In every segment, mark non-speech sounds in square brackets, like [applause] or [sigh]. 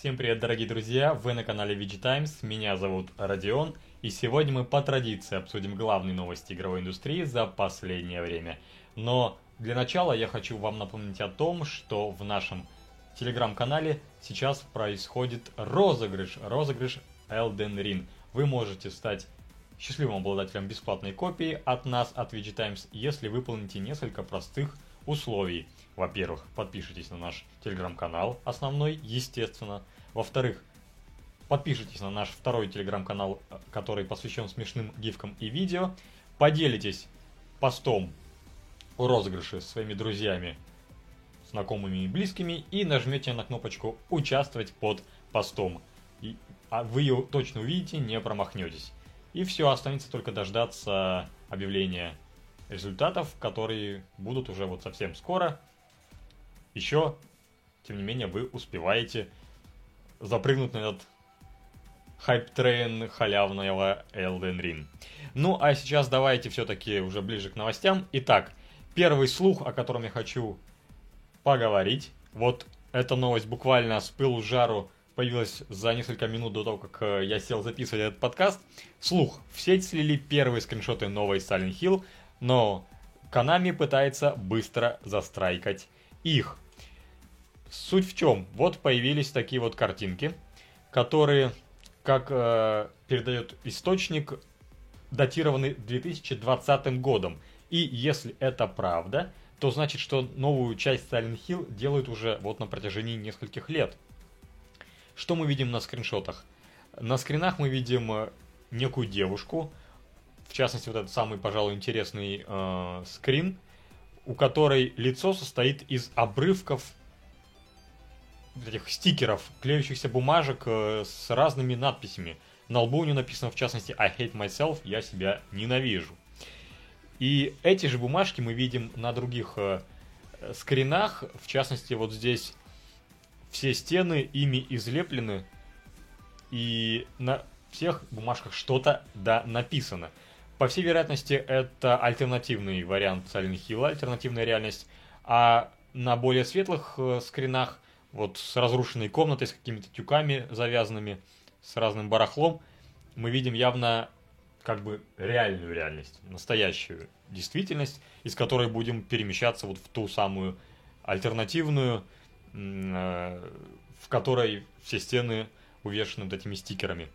Всем привет, дорогие друзья! Вы на канале VG Times, меня зовут Родион, и сегодня мы по традиции обсудим главные новости игровой индустрии за последнее время. Но для начала я хочу вам напомнить о том, что в нашем телеграм-канале сейчас происходит розыгрыш, розыгрыш Elden Ring. Вы можете стать счастливым обладателем бесплатной копии от нас, от VG Times, если выполните несколько простых условий. Во-первых, подпишитесь на наш телеграм-канал основной, естественно. Во-вторых, подпишитесь на наш второй телеграм-канал, который посвящен смешным гифкам и видео. Поделитесь постом о розыгрыше со своими друзьями, знакомыми и близкими и нажмете на кнопочку «Участвовать» под постом. И, а вы ее точно увидите, не промахнетесь. И все, останется только дождаться объявления результатов, которые будут уже вот совсем скоро. Еще, тем не менее, вы успеваете запрыгнуть на этот hype train халявного Elden Ring. Ну, а сейчас давайте все-таки уже ближе к новостям. Итак, первый слух, о котором я хочу поговорить. Вот эта новость буквально с пылу жару появилась за несколько минут до того, как э, я сел записывать этот подкаст. Слух. В сеть слили первые скриншоты новой Silent Hill – но Konami пытается быстро застрайкать их. Суть в чем? Вот появились такие вот картинки, которые, как э, передает источник, датированы 2020 годом. И если это правда, то значит, что новую часть Silent Hill делают уже вот на протяжении нескольких лет. Что мы видим на скриншотах? На скринах мы видим э, некую девушку, в частности, вот этот самый, пожалуй, интересный э, скрин, у которой лицо состоит из обрывков этих стикеров, клеющихся бумажек э, с разными надписями. На лбу у нее написано, в частности, I hate myself, я себя ненавижу. И эти же бумажки мы видим на других э, скринах, в частности, вот здесь все стены ими излеплены, и на всех бумажках что-то да написано. По всей вероятности, это альтернативный вариант Silent Hill, альтернативная реальность. А на более светлых э, скринах, вот с разрушенной комнатой, с какими-то тюками завязанными, с разным барахлом, мы видим явно как бы реальную реальность, настоящую действительность, из которой будем перемещаться вот в ту самую альтернативную, э, в которой все стены увешаны вот этими стикерами.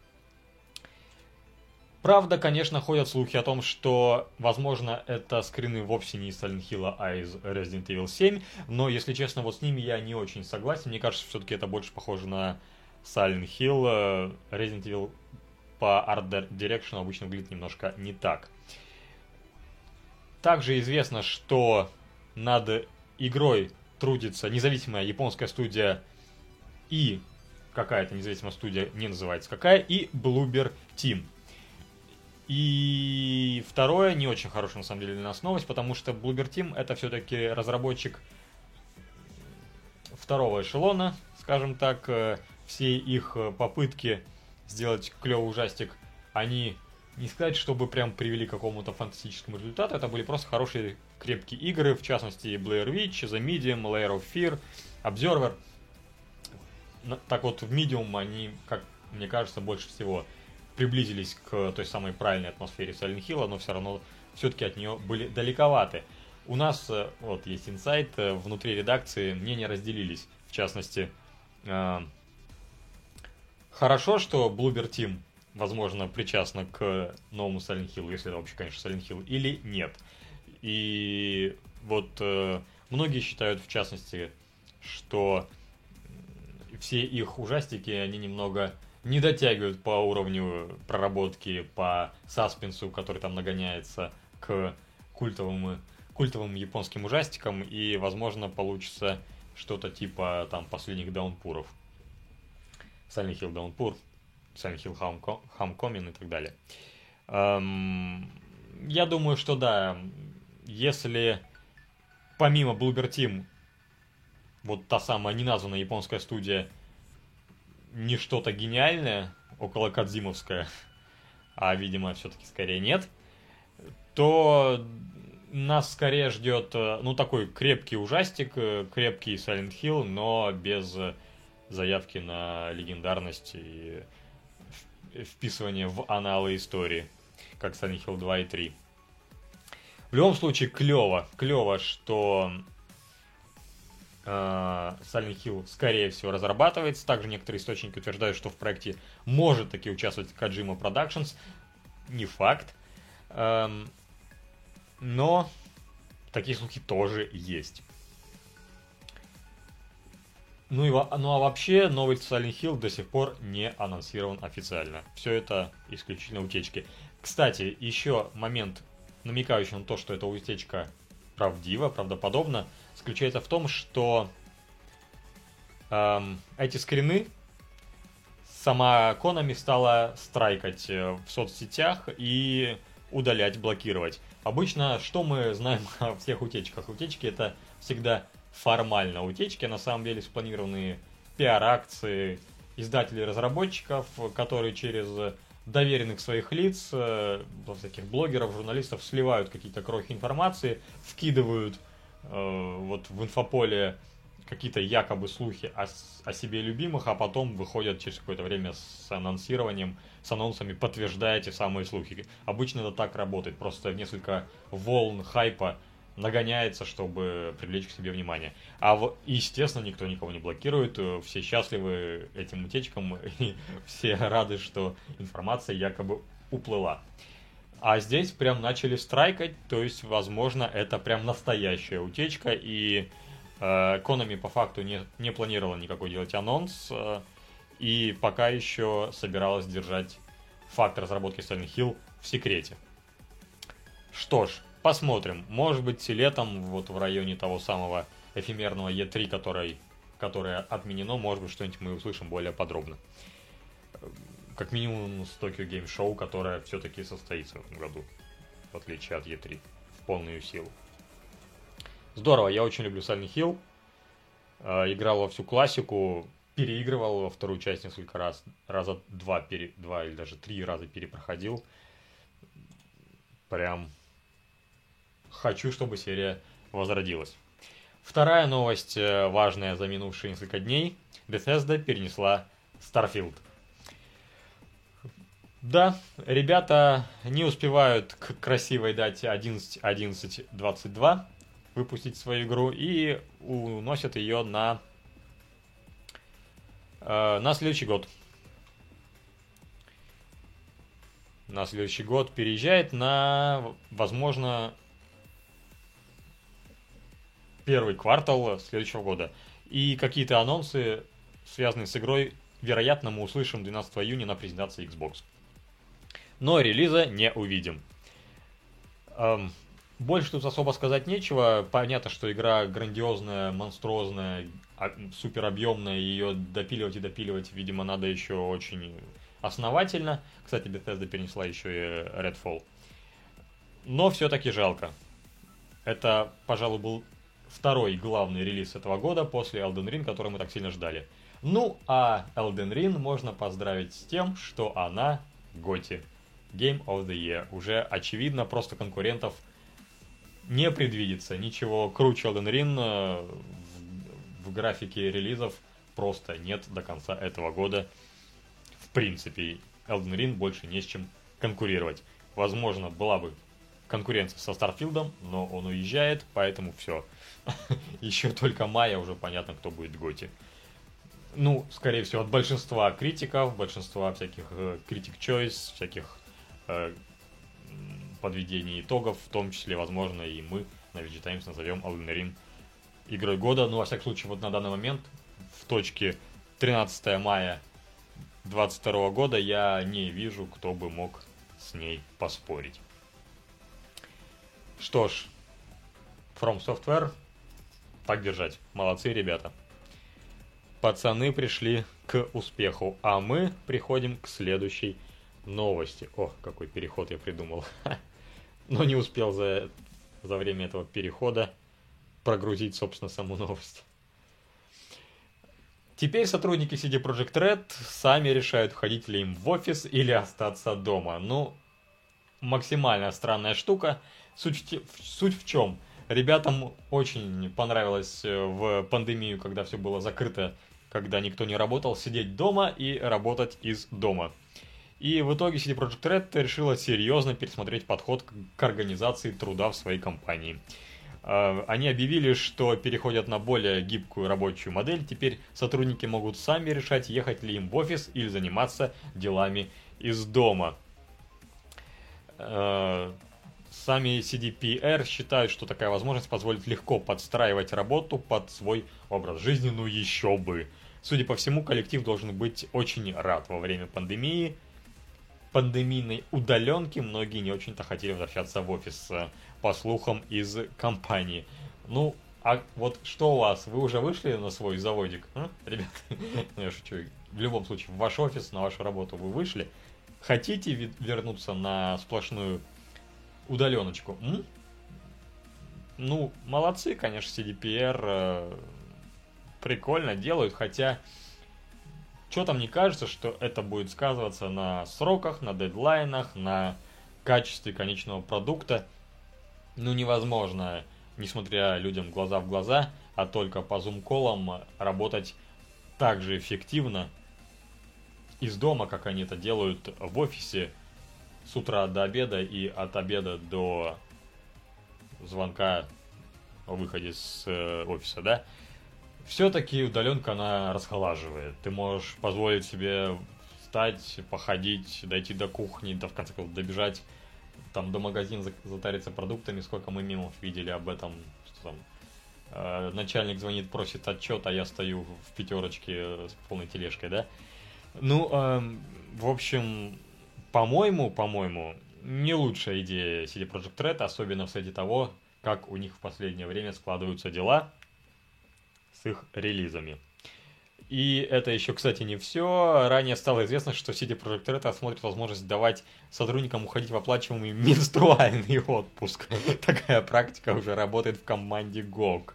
Правда, конечно, ходят слухи о том, что, возможно, это скрины вовсе не из Silent Hill, а из Resident Evil 7, но, если честно, вот с ними я не очень согласен. Мне кажется, все-таки это больше похоже на Silent Hill. Resident Evil по Art Direction обычно выглядит немножко не так. Также известно, что над игрой трудится независимая японская студия и какая-то независимая студия, не называется какая, и Bloober Team. И второе, не очень хорошая на самом деле для нас новость, потому что Bloober Team это все-таки разработчик второго эшелона, скажем так, э, все их э, попытки сделать клевый ужастик, они не сказать, чтобы прям привели к какому-то фантастическому результату, это были просто хорошие крепкие игры, в частности Blair Witch, The Medium, Layer of Fear, Observer. Так вот, в Medium они, как мне кажется, больше всего приблизились к той самой правильной атмосфере Silent Hill, но все равно все-таки от нее были далековаты. У нас э, вот есть инсайт, э, внутри редакции мнения разделились. В частности, э, хорошо, что Bloober Team, возможно, причастна к новому Silent Hill, если это вообще, конечно, Silent Hill, или нет. И вот многие считают, в частности, что все их ужастики, они немного не дотягивают по уровню проработки, по саспенсу, который там нагоняется к культовым, культовым японским ужастикам, и, возможно, получится что-то типа там последних даунпуров. Silent Hill Downpour, Silent Hill Homecoming и так далее. Эм, я думаю, что да, если помимо Bloober Team вот та самая неназванная японская студия не что-то гениальное, около Кадзимовское, [laughs] а, видимо, все-таки скорее нет, то нас скорее ждет, э, ну, такой крепкий ужастик, э, крепкий Silent Hill, но без заявки на легендарность и вписывание в аналы истории, как Silent Hill 2 и 3. В любом случае, клево, клево, что э, Silent Hill, скорее всего, разрабатывается. Также некоторые источники утверждают, что в проекте может таки участвовать Kojima Productions. Не факт. Эм, но такие слухи тоже есть. Ну, и, ну а вообще новый Silent Hill до сих пор не анонсирован официально. Все это исключительно утечки. Кстати, еще момент, намекающий на то, что эта утечка правдива, правдоподобна, заключается в том, что эм, эти скрины сама Konami стала страйкать э, в соцсетях и удалять, блокировать. Обычно, что мы знаем [laughs] о всех утечках? Утечки это всегда формально утечки, на самом деле спланированные пиар-акции издателей разработчиков, которые через доверенных своих лиц, э, всяких блогеров, журналистов сливают какие-то крохи информации, вкидывают вот в инфополе какие-то якобы слухи о, о себе любимых, а потом выходят через какое-то время с анонсированием, с анонсами, подтверждая эти самые слухи. Обычно это так работает, просто несколько волн хайпа нагоняется, чтобы привлечь к себе внимание. А в, естественно, никто никого не блокирует, э, все счастливы этим утечкам, [laughs] и все рады, что информация якобы уплыла. А здесь прям начали страйкать, то есть, возможно, это прям настоящая утечка, и э, Konami по факту не, не планировала никакой делать анонс, э, и пока еще собиралась держать факт разработки Silent Hill в секрете. Что ж, Посмотрим. Может быть, летом, вот в районе того самого эфемерного E3, который, которое отменено, может быть, что-нибудь мы услышим более подробно. Как минимум с Tokyo Game Show, которое все-таки состоится в этом году, в отличие от E3, в полную силу. Здорово, я очень люблю Silent Hill. Э, играл во всю классику, переигрывал во вторую часть несколько раз, раза два, пере, два или даже три раза перепроходил. Прям хочу, чтобы серия возродилась. Вторая новость, э, важная за минувшие несколько дней. Bethesda перенесла Starfield. Да, ребята не успевают к красивой дате 11.11.22 выпустить свою игру и уносят ее на, э, на следующий год. На следующий год переезжает на, возможно, первый квартал следующего года. И какие-то анонсы, связанные с игрой, вероятно, мы услышим 12 июня на презентации Xbox. Но релиза не увидим. Эм, больше тут особо сказать нечего. Понятно, что игра грандиозная, монструозная, а, супер объемная. Ее допиливать и допиливать, видимо, надо еще очень основательно. Кстати, Bethesda перенесла еще и Redfall. Но все-таки жалко. Это, пожалуй, был второй главный релиз этого года после Elden Ring, который мы так сильно ждали. Ну, а Elden Ring можно поздравить с тем, что она Готи. Game of the Year. Уже очевидно, просто конкурентов не предвидится. Ничего круче Elden Ring э, в, в графике релизов просто нет до конца этого года. В принципе, Elden Ring больше не с чем конкурировать. Возможно, была бы конкуренция со Старфилдом, но он уезжает, поэтому все. [laughs] Еще только мая уже понятно, кто будет Готи. Ну, скорее всего, от большинства критиков, большинства всяких критик э, choice, всяких э, подведений итогов, в том числе, возможно, и мы на VG Times назовем Elden Ring игрой года. Ну, во всяком случае, вот на данный момент, в точке 13 мая 2022 года, я не вижу, кто бы мог с ней поспорить. Что ж, From Software поддержать. Молодцы, ребята. Пацаны пришли к успеху, а мы приходим к следующей новости. О, какой переход я придумал. [laughs] Но не успел за, за время этого перехода прогрузить, собственно, саму новость. Теперь сотрудники CD Projekt Red сами решают, ходить ли им в офис или остаться дома. Ну, максимально странная штука. Суть, суть в чем? Ребятам очень понравилось э, в пандемию, когда все было закрыто, когда никто не работал, сидеть дома и работать из дома. И в итоге CD Projekt Red решила серьезно пересмотреть подход к организации труда в своей компании. А, они объявили, что переходят на более гибкую рабочую модель. Теперь сотрудники могут сами решать, ехать ли им в офис или заниматься делами из дома. А, сами CDPR считают, что такая возможность позволит легко подстраивать работу под свой образ жизни, ну еще бы. Судя по всему, коллектив должен быть очень рад во время пандемии. Пандемийной удаленки многие не очень-то хотели возвращаться в офис по слухам из компании. Ну, а вот что у вас? Вы уже вышли на свой заводик, а? ребят? Ну, [laughs] я шучу. В любом случае, в ваш офис, на вашу работу вы вышли. Хотите вернуться на сплошную удаленочку? М? Ну, молодцы, конечно, CDPR э, прикольно делают, хотя что-то мне кажется, что это будет сказываться на сроках, на дедлайнах, на качестве конечного продукта ну, невозможно, несмотря людям глаза в глаза, а только по зум-колам работать так же эффективно из дома, как они это делают в офисе с утра до обеда и от обеда до звонка о выходе с э, офиса, да? Все-таки удаленка она расхолаживает. Ты можешь позволить себе встать, походить, дойти до кухни, да в конце концов добежать там до магазина затариться продуктами, сколько мы мемов видели об этом, что там э, начальник звонит, просит отчет, а я стою в пятерочке с полной тележкой, да? Ну, э, в общем, по-моему, по-моему, не лучшая идея CD Projekt Red, особенно в свете того, как у них в последнее время складываются дела их релизами. И это еще, кстати, не все. Ранее стало известно, что CD Projekt Red рассмотрит возможность давать сотрудникам уходить в оплачиваемый [laughs] менструальный отпуск. [laughs] Такая практика уже работает в команде GOG.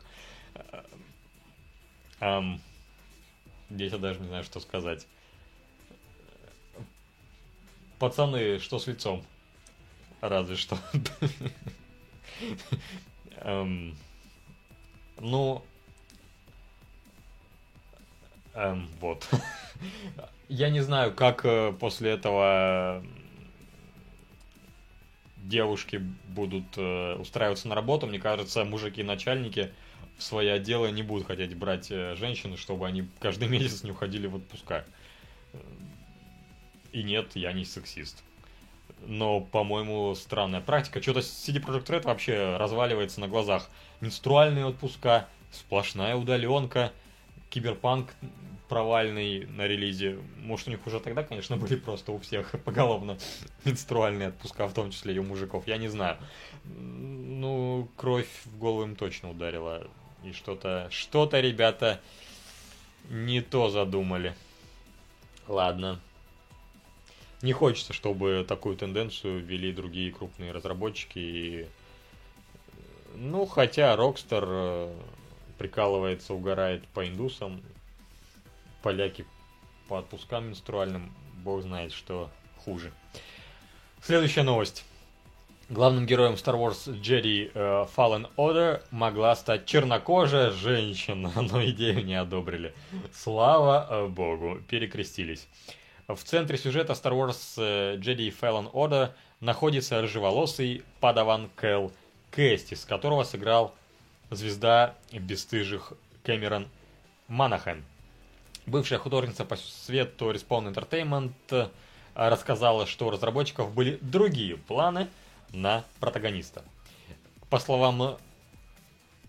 Эм, здесь я даже не знаю, что сказать. Пацаны, что с лицом? Разве что. [laughs] Эм, ну, Эм, вот. [laughs] Я не знаю, как э, после этого девушки будут э, устраиваться на работу. Мне кажется, мужики-начальники в свои отделы не будут хотеть брать э, женщин, чтобы они каждый [laughs] месяц не уходили в отпуска. И нет, я не сексист. Но, по-моему, странная практика. Что-то CD Projekt Red вообще разваливается на глазах. Менструальные отпуска, сплошная удаленка – Киберпанк провальный на релизе. Может, у них уже тогда, конечно, были просто у всех поголовно менструальные отпуска, в том числе и у мужиков. Я не знаю. Ну, кровь в голову им точно ударила. И что-то, что-то, ребята, не то задумали. Ладно. Не хочется, чтобы такую тенденцию ввели другие крупные разработчики. И... Ну, хотя Rockstar э, прикалывается, угорает по индусам. Поляки по отпускам менструальным, бог знает, что хуже. Следующая новость. Главным героем Star Wars Jedi uh, Fallen Order могла стать чернокожая женщина, [laughs] но идею не одобрили. Слава uh, богу, перекрестились. В центре сюжета Star Wars Jedi Fallen Order находится рыжеволосый падаван Кэл Кэстис, которого сыграл звезда бесстыжих Кэмерон Манахэн. Бывшая художница по свету Respawn Entertainment э, рассказала, что у разработчиков были другие планы на протагониста. По словам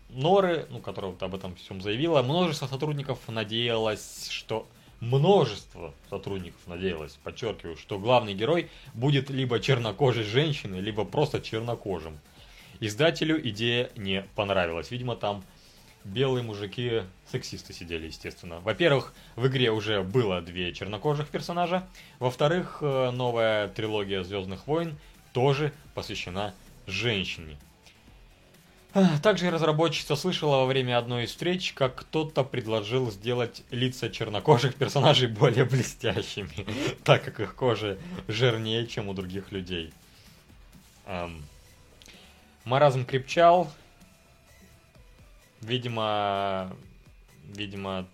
Норы, ну, которая вот об этом всем заявила, множество сотрудников надеялось, что множество сотрудников надеялось, подчеркиваю, что главный герой будет либо чернокожей женщиной, либо просто чернокожим. Издателю идея не понравилась. Видимо, там белые мужики сексисты сидели, естественно. Во-первых, в игре уже было две чернокожих персонажа. Во-вторых, э, новая трилогия Звездных войн тоже посвящена женщине. Также разработчица слышала во время одной из встреч, как кто-то предложил сделать лица чернокожих персонажей более блестящими, [laughs] так как их кожа жирнее, чем у других людей. Маразм крепчал. Видимо, видимо,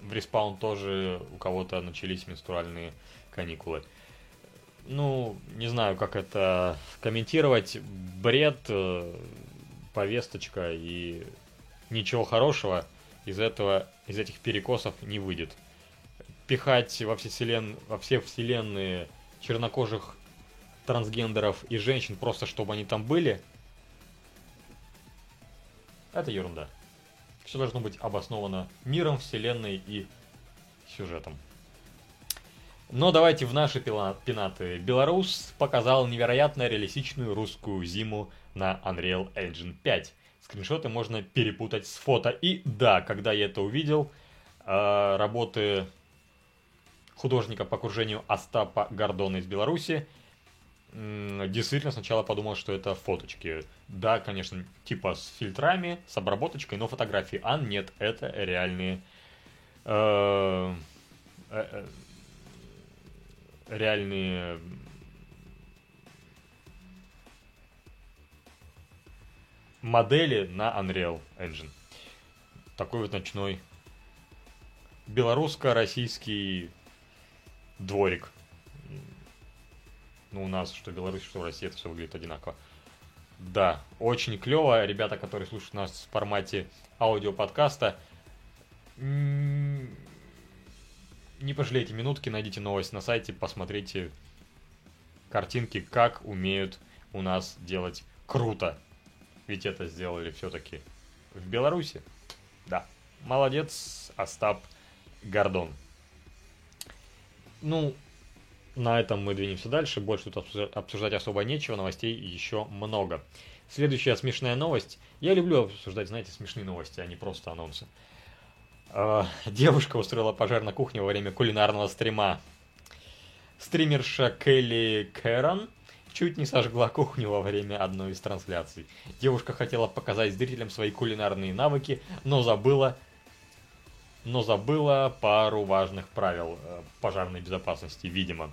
в респаун тоже у кого-то начались менструальные каникулы. Ну, не знаю, как это комментировать. Бред, э, повесточка и ничего хорошего из этого, из этих перекосов не выйдет. Пихать во все, вселен... во все вселенные чернокожих трансгендеров и женщин просто чтобы они там были, это ерунда. Все должно быть обосновано миром, вселенной и сюжетом. Но давайте в наши пинаты. Беларус показал невероятно реалистичную русскую зиму на Unreal Engine 5. Скриншоты можно перепутать с фото. И да, когда я это увидел, э, работы художника по окружению Остапа Гордона из Беларуси, действительно сначала подумал, что это фоточки. Да, конечно, типа с фильтрами, с обработочкой, но фотографии. А нет, это реальные... Э, э, реальные модели на Unreal Engine. Такой вот ночной белорусско-российский дворик. Ну, у нас, что в Беларуси, что в России, это все выглядит одинаково. Да, очень клево. Ребята, которые слушают нас в формате аудиоподкаста, не пожалейте минутки, найдите новость на сайте, посмотрите картинки, как умеют у нас делать круто. Ведь это сделали все-таки в Беларуси. Да. Молодец, Остап Гордон. Ну, на этом мы двинемся дальше. Больше тут обсуждать особо нечего. Новостей еще много. Следующая смешная новость. Я люблю обсуждать, знаете, смешные новости, а не просто анонсы. А, девушка устроила пожар на кухне во время кулинарного стрима. Стримерша Келли Кэрон чуть не сожгла кухню во время одной из трансляций. Девушка хотела показать зрителям свои кулинарные навыки, но забыла но забыла пару важных правил э, пожарной безопасности, видимо.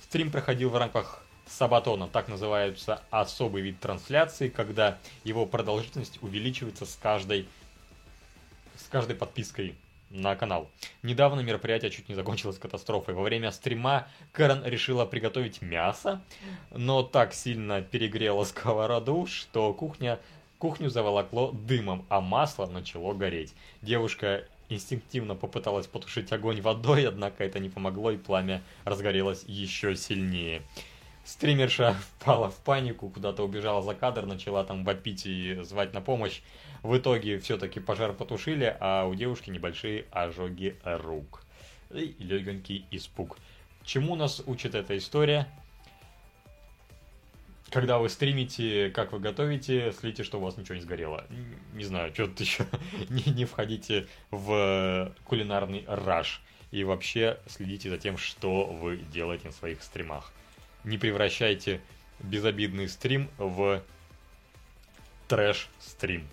Стрим проходил в рамках Сабатона, так называется особый вид трансляции, когда его продолжительность увеличивается с каждой, с каждой подпиской на канал. Недавно мероприятие чуть не закончилось катастрофой. Во время стрима Кэрон решила приготовить мясо, но так сильно перегрела сковороду, что кухня, кухню заволокло дымом, а масло начало гореть. Девушка инстинктивно попыталась потушить огонь водой, однако это не помогло, и пламя разгорелось еще сильнее. Стримерша [laughs] впала в панику, куда-то убежала за кадр, начала там вопить и звать на помощь. В итоге все-таки пожар потушили, а у девушки небольшие ожоги рук. И легенький испуг. Чему нас учит эта история? Когда вы стримите, как вы готовите, следите, что у вас ничего не сгорело. Не знаю, что-то еще. [laughs] не, не входите в кулинарный раш. И вообще следите за тем, что вы делаете на своих стримах не превращайте безобидный стрим в трэш-стрим.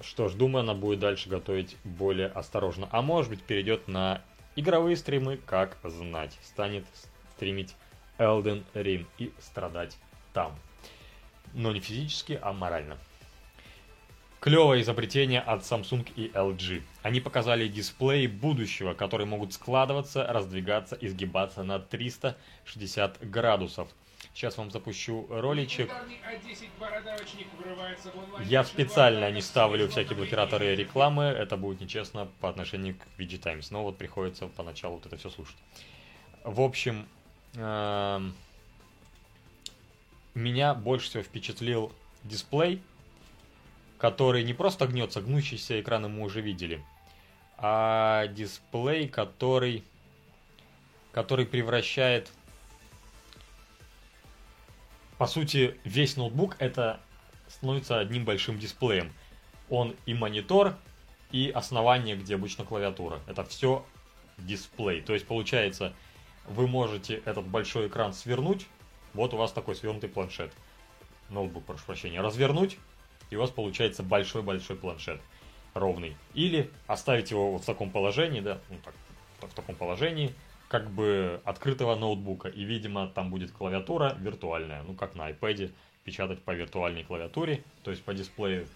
Что ж, думаю, она будет дальше готовить более осторожно. А может быть, перейдет на игровые стримы, как знать. Станет стримить Elden Ring и страдать там. Но не физически, а морально. Клевое изобретение от Samsung и LG. Они показали дисплеи будущего, которые могут складываться, раздвигаться, изгибаться на 360 градусов. Сейчас вам запущу роличек. Я специально не ставлю всякие блокираторы рекламы, это будет нечестно по отношению к VG Times, но вот приходится поначалу вот это все слушать. В общем, меня больше всего впечатлил дисплей, который не просто гнется, гнущийся экраны мы уже видели, а дисплей, который, который превращает... По сути, весь ноутбук это становится одним большим дисплеем. Он и монитор, и основание, где обычно клавиатура. Это все дисплей. То есть, получается, вы можете этот большой экран свернуть. Вот у вас такой свернутый планшет. Ноутбук, прошу прощения. Развернуть и у вас получается большой-большой планшет ровный. Или оставить его вот в таком положении, да, ну так, в таком положении, как бы открытого ноутбука. И, видимо, там будет клавиатура виртуальная, ну как на iPad, печатать по виртуальной клавиатуре, то есть по дисплею,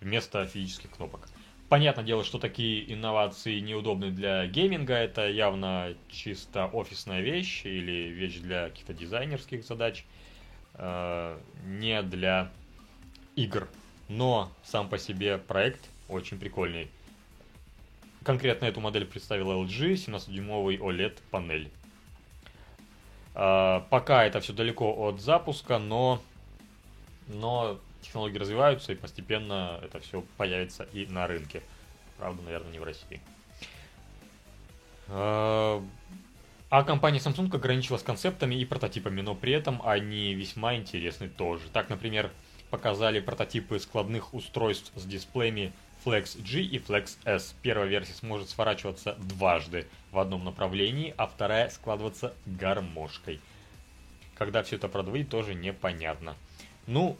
вместо физических кнопок. Понятное дело, что такие инновации неудобны для гейминга, это явно чисто офисная вещь или вещь для каких-то дизайнерских задач, э, не для игр. Но сам по себе проект очень прикольный. Конкретно эту модель представила LG, 17-дюймовый OLED панель. Э, пока это все далеко от запуска, но, но технологии развиваются, и постепенно это все появится и на рынке. Правда, наверное, не в России. А, а компания Samsung ограничилась концептами и прототипами, но при этом они весьма интересны тоже. Так, например, показали прототипы складных устройств с дисплеями Flex G и Flex S. Первая версия сможет сворачиваться дважды в одном направлении, а вторая складываться гармошкой. Когда все это продавить, тоже непонятно. Ну,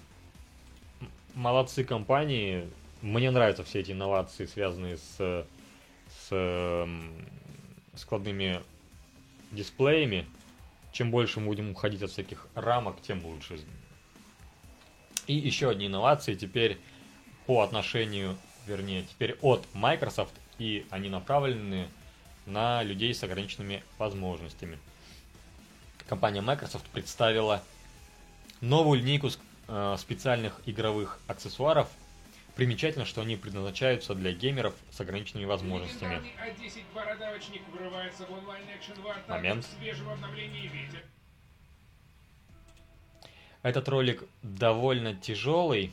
молодцы компании. Мне нравятся все эти инновации, связанные с, с складными дисплеями. Чем больше мы будем уходить от всяких рамок, тем лучше. И еще одни инновации теперь по отношению, вернее, теперь от Microsoft, и они направлены на людей с ограниченными возможностями. Компания Microsoft представила новую линейку Э, специальных игровых аксессуаров. Примечательно, что они предназначаются для геймеров с ограниченными возможностями. Момент. Этот ролик довольно тяжелый.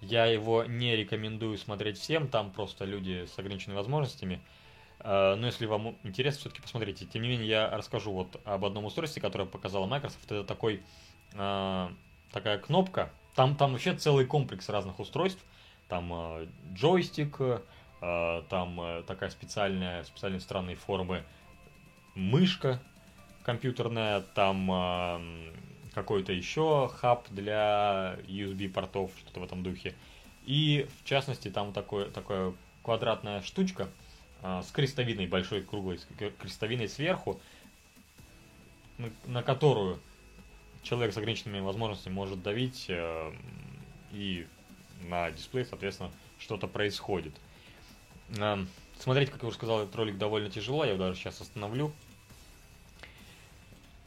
Я его не рекомендую смотреть всем, там просто люди с ограниченными возможностями. Э, но если вам интересно, все-таки посмотрите. Тем не менее, я расскажу вот об одном устройстве, которое показала Microsoft. Это такой э, такая кнопка. Там, там вообще целый комплекс разных устройств. Там э, джойстик, э, там э, такая специальная, специальной странной формы мышка компьютерная, там э, какой-то еще хаб для USB портов, что-то в этом духе. И в частности там такое, такая квадратная штучка э, с крестовиной, большой круглой крестовиной сверху, на, на которую человек с ограниченными возможностями может давить, э, и на дисплее, соответственно, что-то происходит. Э, смотреть, как я уже сказал, этот ролик довольно тяжело, я его даже сейчас остановлю.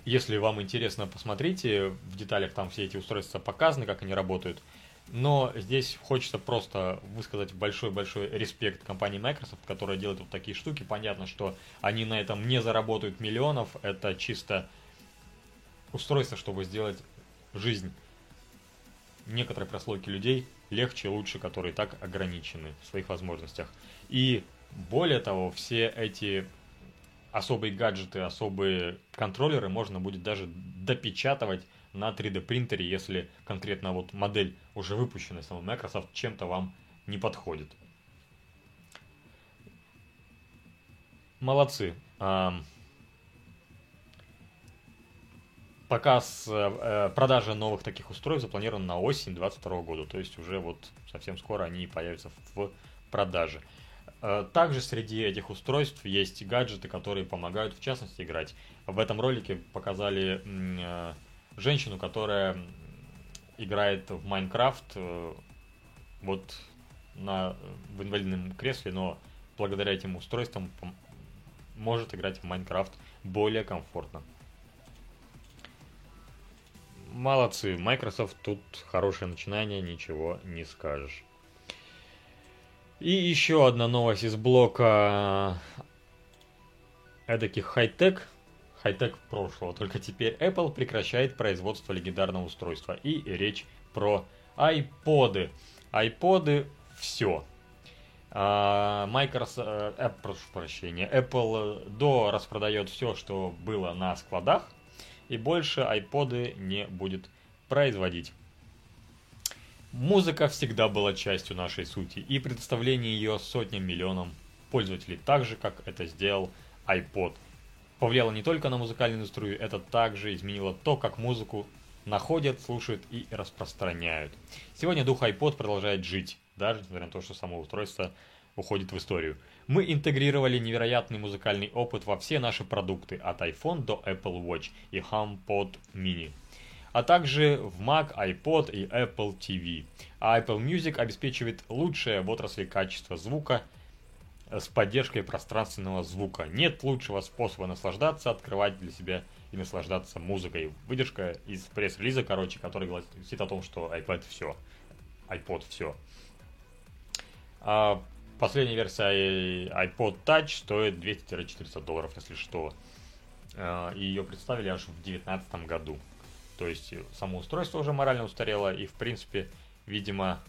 Если вам интересно, посмотрите, в деталях там все эти устройства показаны, как они работают. Но здесь хочется просто высказать большой-большой респект компании Microsoft, которая делает вот такие штуки. Понятно, что они на этом не заработают миллионов, это чисто устройство, чтобы сделать жизнь некоторой прослойки людей легче, лучше, которые так ограничены в своих возможностях. И более того, все эти особые гаджеты, особые контроллеры можно будет даже допечатывать на 3D принтере, если конкретно вот модель уже выпущенная самой Microsoft чем-то вам не подходит. Молодцы. Показ, э, продажа новых таких устройств запланирован на осень 2022 года, то есть уже вот совсем скоро они появятся в продаже. Э, также среди этих устройств есть гаджеты, которые помогают в частности играть. В этом ролике показали э, женщину, которая играет в Майнкрафт э, вот на, в инвалидном кресле, но благодаря этим устройствам может играть в Майнкрафт более комфортно. Молодцы, Microsoft тут хорошее начинание, ничего не скажешь. И еще одна новость из блока эдаких хай-тек, хай-тек прошлого. Только теперь Apple прекращает производство легендарного устройства. И речь про iPod. iPod все. Microsoft, э, прошу прощения, Apple до распродает все, что было на складах и больше iPod не будет производить. Музыка всегда была частью нашей сути и предоставление ее сотням миллионам пользователей, так же, как это сделал iPod. Повлияло не только на музыкальную индустрию, это также изменило то, как музыку находят, слушают и распространяют. Сегодня дух iPod продолжает жить, даже несмотря на то, что само устройство уходит в историю. Мы интегрировали невероятный музыкальный опыт во все наши продукты, от iPhone до Apple Watch и HomePod Mini. а также в Mac, iPod и Apple TV. А Apple Music обеспечивает лучшее в отрасли качество звука с поддержкой пространственного звука. Нет лучшего способа наслаждаться, открывать для себя и наслаждаться музыкой. Выдержка из пресс-релиза, короче, который гласит о том, что iPad все. iPod все. А последняя версия iPod Touch стоит 200-400 долларов, если что. А, и ее представили аж в 2019 году. То есть само устройство уже морально устарело, и в принципе, видимо,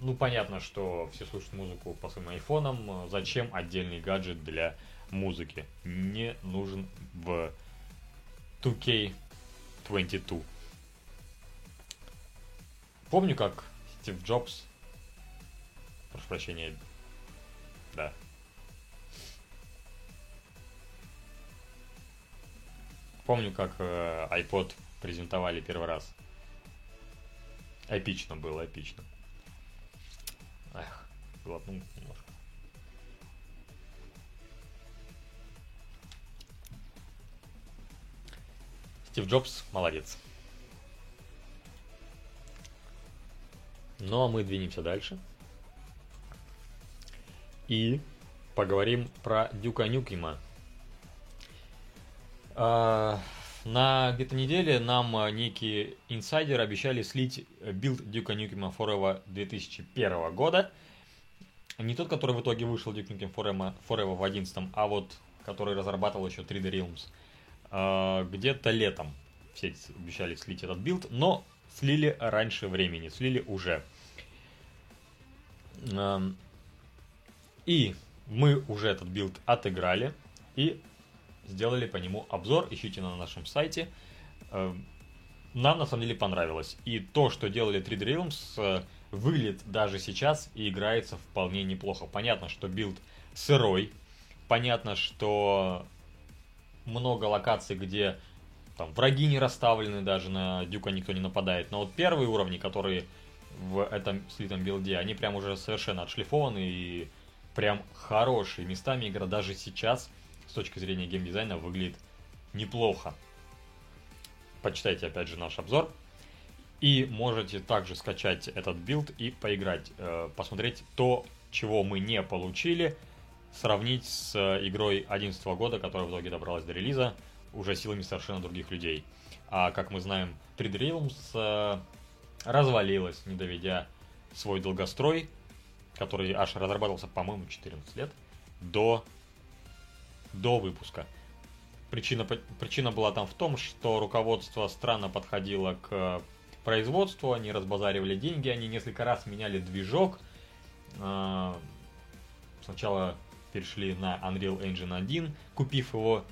ну понятно, что все слушают музыку по своим айфонам. Зачем отдельный гаджет для музыки? Не нужен в 2K22. Помню, как Стив Джобс Прошу прощения. Да. Помню, как э, iPod презентовали первый раз. Эпично было, эпично. Эх, глотнул немножко. Стив Джобс молодец. Ну а мы двинемся дальше и поговорим про Дюка Нюкема. А, на где-то неделе нам а, некие инсайдеры обещали слить билд Дюка Нюкема Forever 2001 года. Не тот, который в итоге вышел Duke Nukem Forever, Forever в 11, а вот который разрабатывал еще 3D Realms. А, где-то летом все обещали слить этот билд, но слили раньше времени, слили уже. И мы уже этот билд отыграли и сделали по нему обзор. Ищите на нашем сайте. Э, нам на самом деле понравилось. И то, что делали 3D Realms, э, выглядит даже сейчас и играется вполне неплохо. Понятно, что билд сырой. Понятно, что много локаций, где там враги не расставлены, даже на Дюка никто не нападает. Но вот первые уровни, которые в этом слитом билде, они прям уже совершенно отшлифованы и прям хорошие. Местами игра даже сейчас, с точки зрения геймдизайна, выглядит неплохо. Почитайте опять же наш обзор. И можете также скачать этот билд и поиграть, э, посмотреть то, чего мы не получили, сравнить с игрой 2011 года, которая в итоге добралась до релиза, уже силами совершенно других людей. А как мы знаем, 3D Realms э, развалилась, не доведя свой долгострой который аж разрабатывался, по-моему, 14 лет, до, до выпуска. Причина, причина была там в том, что руководство странно подходило к производству, они разбазаривали деньги, они несколько раз меняли движок. А, сначала перешли на Unreal Engine 1, купив его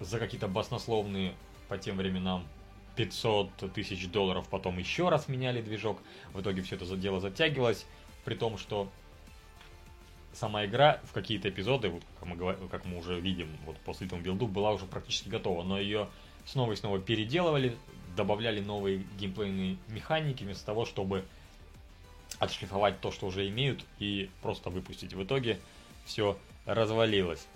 за какие-то баснословные по тем временам 500 тысяч долларов, потом еще раз меняли движок. В итоге все это дело затягивалось при том, что сама игра в какие-то эпизоды, вот как мы, как мы уже видим, вот после этого билду была уже практически готова, но ее снова и снова переделывали, добавляли новые геймплейные механики вместо того, чтобы отшлифовать то, что уже имеют, и просто выпустить. В итоге все развалилось.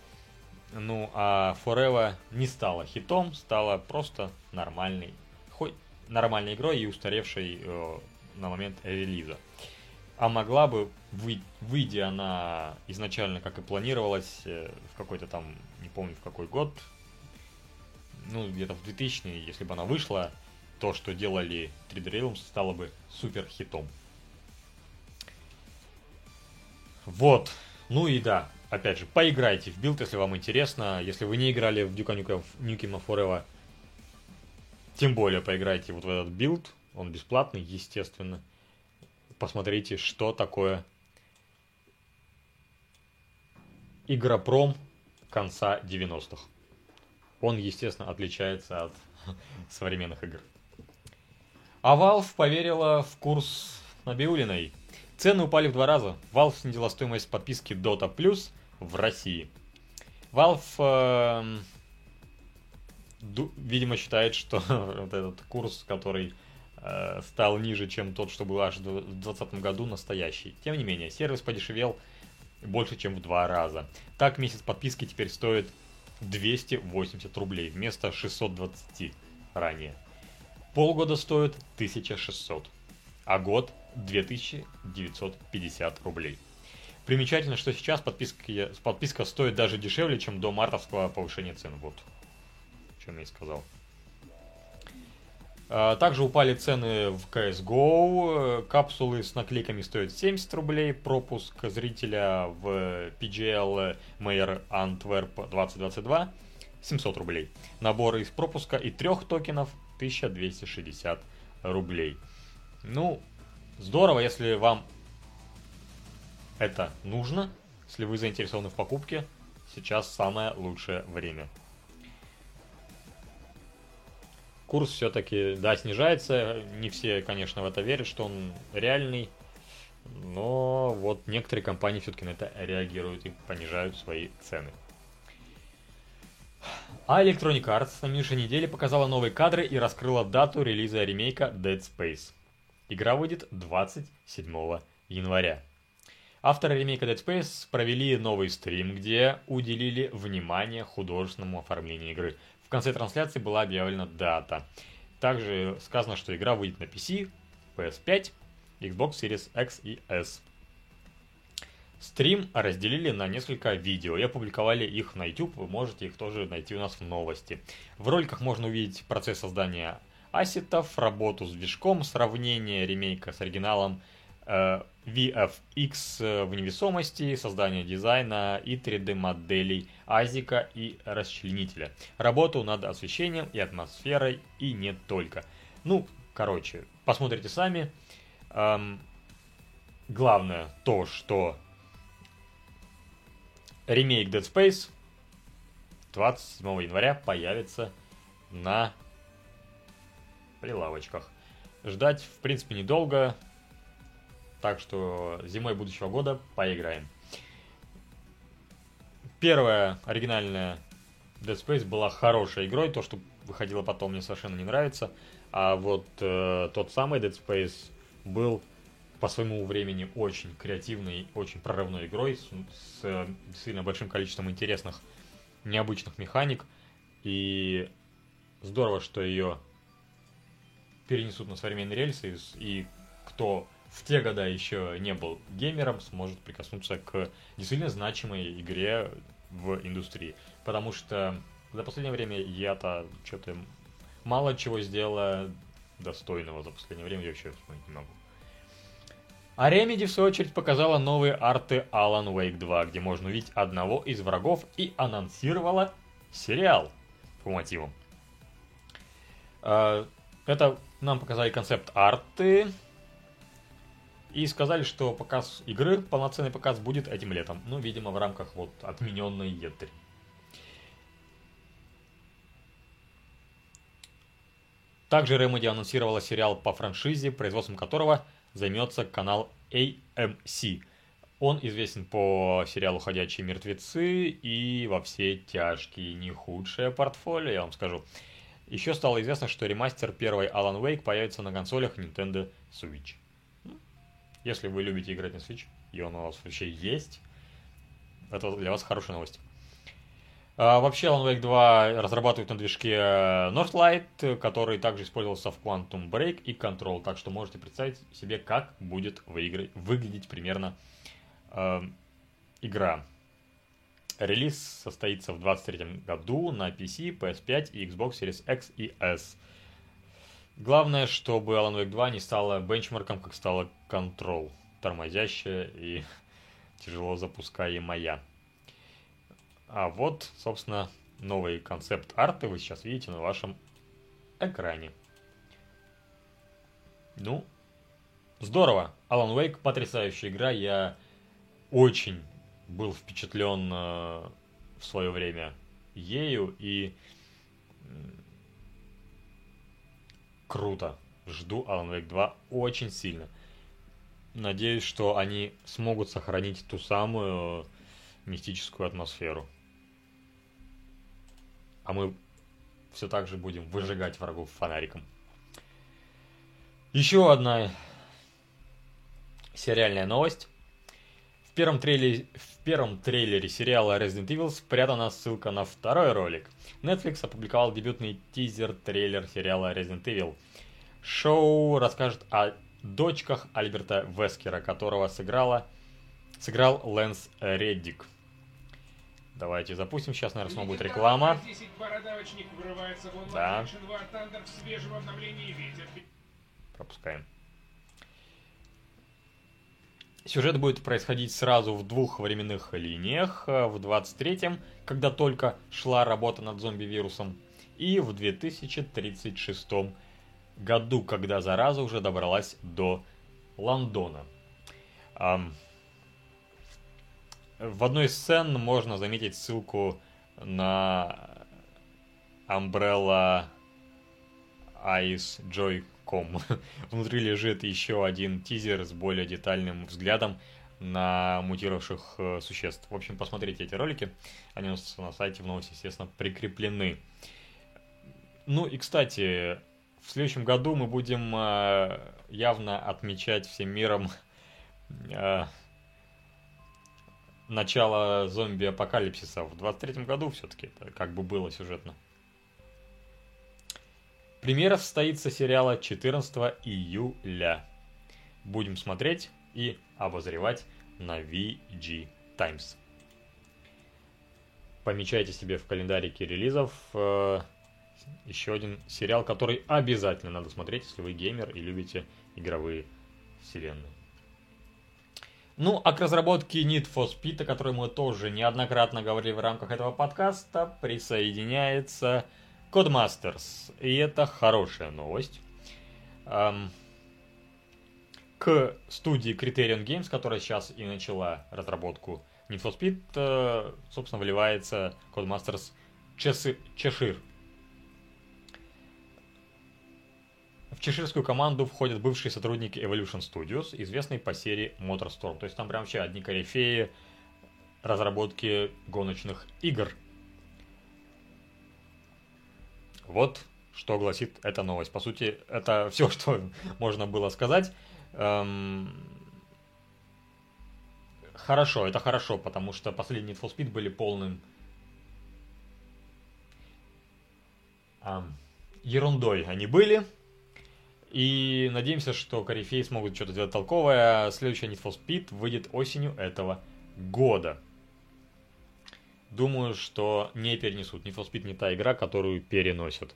Ну, а Forever не стала хитом, стала просто нормальной, хоть нормальной игрой и устаревшей э, на момент релиза а могла бы, вы, выйдя она изначально, как и планировалось, э, в какой-то там, не помню в какой год, ну, где-то в 2000 если бы она вышла, то, что делали 3D Realms, стало бы супер хитом. Вот. Ну и да, опять же, поиграйте в билд, если вам интересно. Если вы не играли в Duke Nukem Forever, тем более поиграйте вот в этот билд. Он бесплатный, естественно посмотрите, что такое игропром конца 90-х. Он, естественно, отличается от [laughs] современных игр. А Valve поверила в курс Набиулиной. Цены упали в два раза. Valve снизила стоимость подписки Dota Plus в России. Valve, э, видимо, считает, что [laughs] вот этот курс, который Э, стал ниже, чем тот, что был аж в 2020 году, настоящий. Тем не менее, сервис подешевел больше, чем в два раза. Так, месяц подписки теперь стоит 280 рублей вместо 620 ранее. Полгода стоит 1600, а год 2950 рублей. Примечательно, что сейчас подписка, подписка стоит даже дешевле, чем до мартовского повышения цен. Вот, что я и сказал. А, также упали цены в CSGO. Капсулы с наклейками стоят 70 рублей. Пропуск зрителя в PGL Mayor Antwerp 2022 700 рублей. Наборы из пропуска и трех токенов 1260 рублей. Ну, здорово, если вам это нужно, если вы заинтересованы в покупке, сейчас самое лучшее время. Курс все-таки, да, снижается. Не все, конечно, в это верят, что он реальный. Но вот некоторые компании все-таки на это реагируют и понижают свои цены. А Electronic Arts на минувшей неделе показала новые кадры и раскрыла дату релиза ремейка Dead Space. Игра выйдет 27 января. Авторы ремейка Dead Space провели новый стрим, где уделили внимание художественному оформлению игры. В конце трансляции была объявлена дата. Также сказано, что игра выйдет на PC, PS5, Xbox Series X и S. Стрим разделили на несколько видео и опубликовали их на YouTube, вы можете их тоже найти у нас в новости. В роликах можно увидеть процесс создания ассетов, работу с движком, сравнение ремейка с оригиналом, VFX в невесомости, создание дизайна и 3D моделей азика и расчленителя. Работу над освещением и атмосферой и не только. Ну, короче, посмотрите сами. Эм, главное то, что ремейк Dead Space 27 января появится на прилавочках. Ждать, в принципе, недолго, так что зимой будущего года поиграем. Первая оригинальная Dead Space была хорошей игрой, то, что выходило потом, мне совершенно не нравится. А вот э, тот самый Dead Space был по своему времени очень креативной, очень прорывной игрой, с, с э, сильно большим количеством интересных, необычных механик. И здорово, что ее перенесут на современные рельсы, и кто в те года еще не был геймером, сможет прикоснуться к действительно значимой игре в индустрии. Потому что за последнее время я-то что-то мало чего сделала достойного за последнее время, я вообще вспомнить не могу. А Remedy, в свою очередь, показала новые арты Alan Wake 2, где можно увидеть одного из врагов и анонсировала сериал по мотивам. А, это нам показали концепт арты, и сказали, что показ игры, полноценный показ будет этим летом. Ну, видимо, в рамках вот отмененной E3. Также Remedy анонсировала сериал по франшизе, производством которого займется канал AMC. Он известен по сериалу «Ходячие мертвецы» и «Во все тяжкие». Не худшее портфолио, я вам скажу. Еще стало известно, что ремастер первой Alan Wake появится на консолях Nintendo Switch. Если вы любите играть на Switch, и он у вас вообще есть, это для вас хорошая новость. А, вообще, Alan Wake 2 разрабатывают на движке Northlight, который также использовался в Quantum Break и Control, так что можете представить себе, как будет выиграть, выглядеть примерно э, игра. Релиз состоится в 2023 году на PC, PS5 и Xbox Series X и S. Главное, чтобы Alan Wake 2 не стала бенчмарком, как стала Control, тормозящая и [laughs] тяжело запускаемая. А вот, собственно, новый концепт арты вы сейчас видите на вашем экране. Ну, здорово. Alan Wake потрясающая игра. Я очень был впечатлен э, в свое время ею и круто. Жду Alan Wake 2 очень сильно. Надеюсь, что они смогут сохранить ту самую мистическую атмосферу. А мы все так же будем выжигать врагов фонариком. Еще одна сериальная новость. В первом, трейлере, в первом трейлере сериала Resident Evil спрятана ссылка на второй ролик. Netflix опубликовал дебютный тизер-трейлер сериала Resident Evil. Шоу расскажет о дочках Альберта Вескера, которого сыграла, сыграл Лэнс Реддик. Давайте запустим. Сейчас, наверное, снова будет реклама. Да. Пропускаем. Сюжет будет происходить сразу в двух временных линиях. В 23-м, когда только шла работа над зомби-вирусом, и в 2036 году, когда зараза уже добралась до Лондона. В одной из сцен можно заметить ссылку на Umbrella Ice Joy.com. [laughs] Внутри лежит еще один тизер с более детальным взглядом на мутировавших э, существ. В общем, посмотрите эти ролики. Они у нас на сайте в новости, естественно, прикреплены. Ну и, кстати, в следующем году мы будем э, явно отмечать всем миром э, начало зомби-апокалипсиса в 23 году все-таки, это как бы было сюжетно. Премьера состоится сериала 14 июля. Будем смотреть и обозревать на VG Times. Помечайте себе в календарике релизов э, еще один сериал, который обязательно надо смотреть, если вы геймер и любите игровые вселенные. Ну, а к разработке Need for Speed, о которой мы тоже неоднократно говорили в рамках этого подкаста, присоединяется Codemasters. И это хорошая новость. К студии Criterion Games, которая сейчас и начала разработку Need for Speed, э, собственно, вливается Codemasters Чешир. В чеширскую команду входят бывшие сотрудники Evolution Studios, известные по серии MotorStorm. То есть там прям вообще одни корифеи разработки гоночных игр. Вот что гласит эта новость. По сути, это [laughs] все, что можно было сказать. Эм... Хорошо, это хорошо, потому что последние Need for Speed были полным эм... ерундой. Они были, и надеемся, что корифеи смогут что-то сделать толковое. Следующая Need for Speed выйдет осенью этого года. Думаю, что не перенесут. Need for Speed не та игра, которую переносят.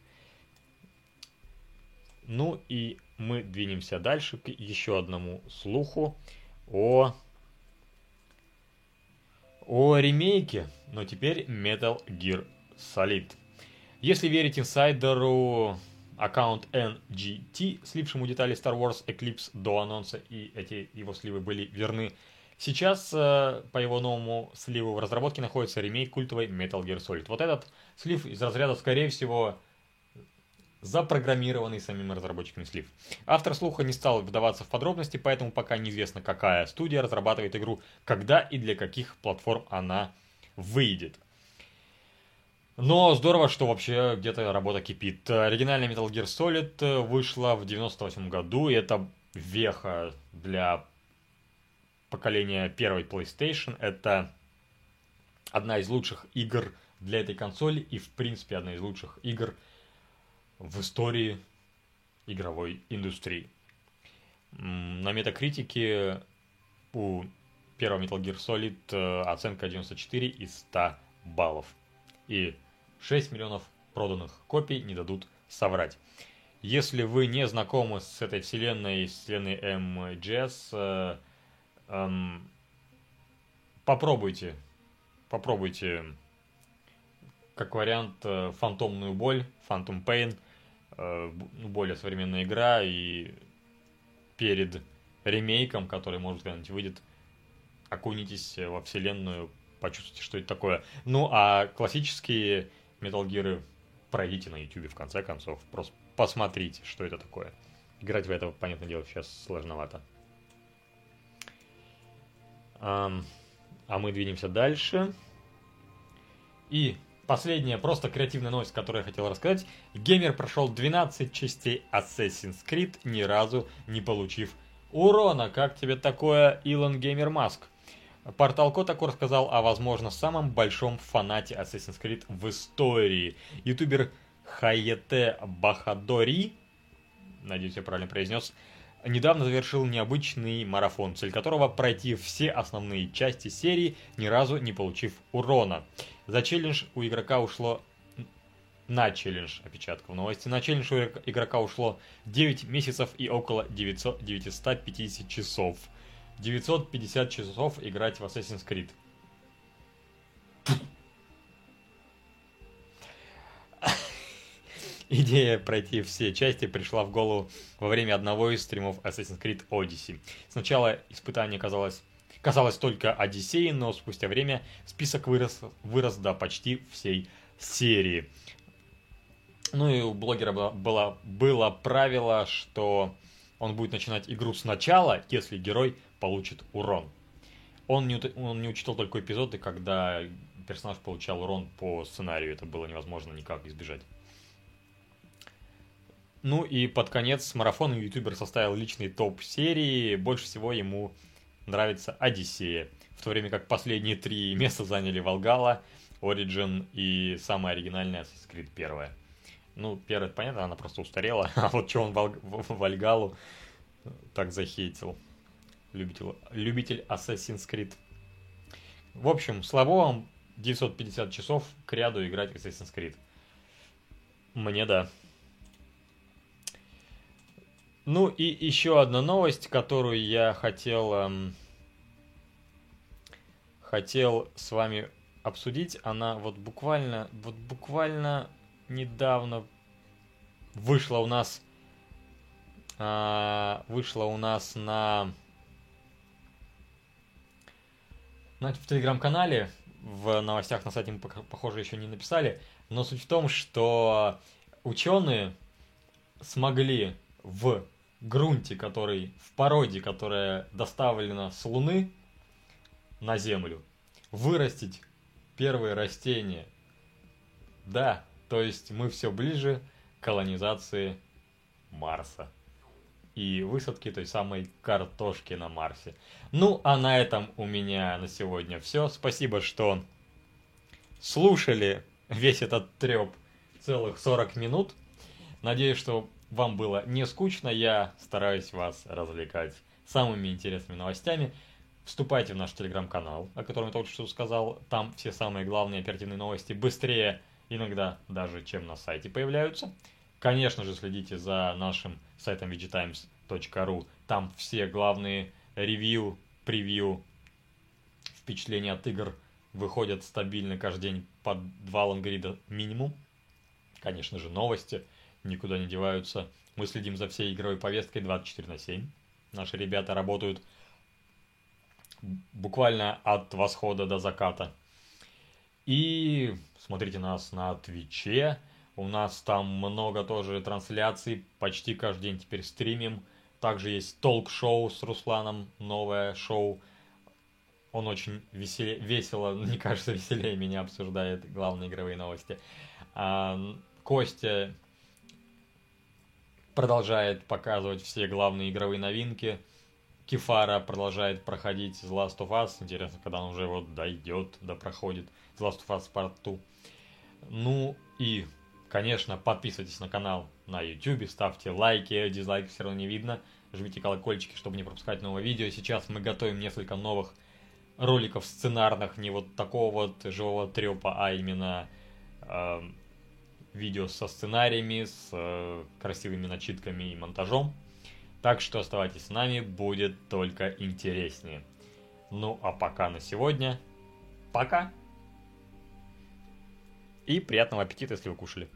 Ну и мы двинемся дальше к еще одному слуху о, о ремейке, но теперь Metal Gear Solid. Если верить инсайдеру, аккаунт NGT, слившему детали Star Wars Eclipse до анонса, и эти его сливы были верны. Сейчас э, по его новому сливу в разработке находится ремейк культовой Metal Gear Solid. Вот этот слив из разряда, скорее всего, запрограммированный самим разработчиками слив. Автор слуха не стал вдаваться в подробности, поэтому пока неизвестно, какая студия разрабатывает игру, когда и для каких платформ она выйдет. Но здорово, что вообще где-то работа кипит. Оригинальная Metal Gear Solid э, вышла в 98 году, и это веха для поколения первой PlayStation. Это одна из лучших игр для этой консоли и, в принципе, одна из лучших игр в истории игровой индустрии. На метакритике у первого Metal Gear Solid э, оценка 94 из 100 баллов. И 6 миллионов проданных копий не дадут соврать. Если вы не знакомы с этой вселенной, с вселенной MGS, э, э, попробуйте, попробуйте как вариант э, фантомную боль, Phantom Pain, э, ну, более современная игра, и перед ремейком, который, может, когда-нибудь выйдет, окунитесь во вселенную, почувствуйте, что это такое. Ну, а классические Metal Gear пройдите на YouTube в конце концов. Просто посмотрите, что это такое. Играть в это, понятное дело, сейчас сложновато. А, мы двинемся дальше. И последняя, просто креативная новость, которую я хотел рассказать. Геймер прошел 12 частей Assassin's Creed, ни разу не получив урона. Как тебе такое, Илон Геймер Маск? Портал Котаку рассказал о, возможно, самом большом фанате Assassin's Creed в истории. Ютубер Хайете Бахадори надеюсь, я правильно произнес, недавно завершил необычный марафон, цель которого пройти все основные части серии, ни разу не получив урона. За челлендж у игрока ушло на челлендж, опечатка в новости, на челлендж у игрока ушло 9 месяцев и около 900, 950 часов. 950 часов играть в Assassin's Creed. Идея пройти все части пришла в голову во время одного из стримов Assassin's Creed Odyssey. Сначала испытание казалось, казалось только Одиссеей, но спустя время список вырос, вырос до почти всей серии. Ну и у блогера было, было, было правило, что он будет начинать игру сначала, если герой получит урон. Он не, он не учитывал только эпизоды, когда персонаж получал урон по сценарию. Это было невозможно никак избежать. Ну и под конец марафона ютубер составил личный топ серии. Больше всего ему нравится Одиссея. В то время как последние три места заняли Волгала, Origin и самая оригинальная Assassin's Creed 1. Ну, первая, понятно, она просто устарела. [laughs] А вот что он Вол... Вальгалу так захейтил. Любитель, любитель Assassin's Creed. В общем, слабо вам 950 часов к ряду играть в Assassin's Creed. Мне да. Ну и еще одна новость, которую я хотел, эм, хотел с вами обсудить. Она вот буквально, вот буквально недавно вышла у нас, э, вышла у нас на, на в телеграм-канале. В новостях на сайте мы, похоже, еще не написали. Но суть в том, что ученые смогли в грунте, который, в породе, которая доставлена с Луны на Землю, вырастить первые растения. Да, то есть мы все ближе к колонизации Марса и высадки той самой картошки на Марсе. Ну, а на этом у меня на сегодня все. Спасибо, что слушали весь этот треп целых 40 минут. Надеюсь, что вам было не скучно, я стараюсь вас развлекать самыми интересными новостями. Вступайте в наш телеграм-канал, о котором я только что сказал. Там все самые главные оперативные новости быстрее, иногда даже, чем на сайте появляются. Конечно же, следите за нашим сайтом vgtimes.ru. Там все главные ревью, превью, впечатления от игр выходят стабильно каждый день под два лонгрида минимум. Конечно же, новости – никуда не деваются. Мы следим за всей игровой повесткой 24 на 7. Наши ребята работают буквально от восхода до заката. И смотрите нас на Твиче. У нас там много тоже трансляций. Почти каждый день теперь стримим. Также есть толк-шоу с Русланом. Новое шоу. Он очень веселе, весело, [laughs] мне кажется, веселее меня обсуждает главные игровые новости. А, Костя продолжает показывать все главные игровые новинки. Кефара продолжает проходить The Last of Us. Интересно, когда он уже вот дойдет, да проходит The Last of Us Part 2. Ну и, конечно, подписывайтесь на канал на YouTube, ставьте лайки, дизлайки все равно не видно. Жмите колокольчики, чтобы не пропускать новые видео. Сейчас мы готовим несколько новых роликов сценарных, не вот такого вот живого трепа, а именно э, видео со сценариями, с э, красивыми начитками и монтажом. Так что оставайтесь с нами, будет только интереснее. Ну а пока на сегодня, пока! И приятного аппетита, если вы кушали.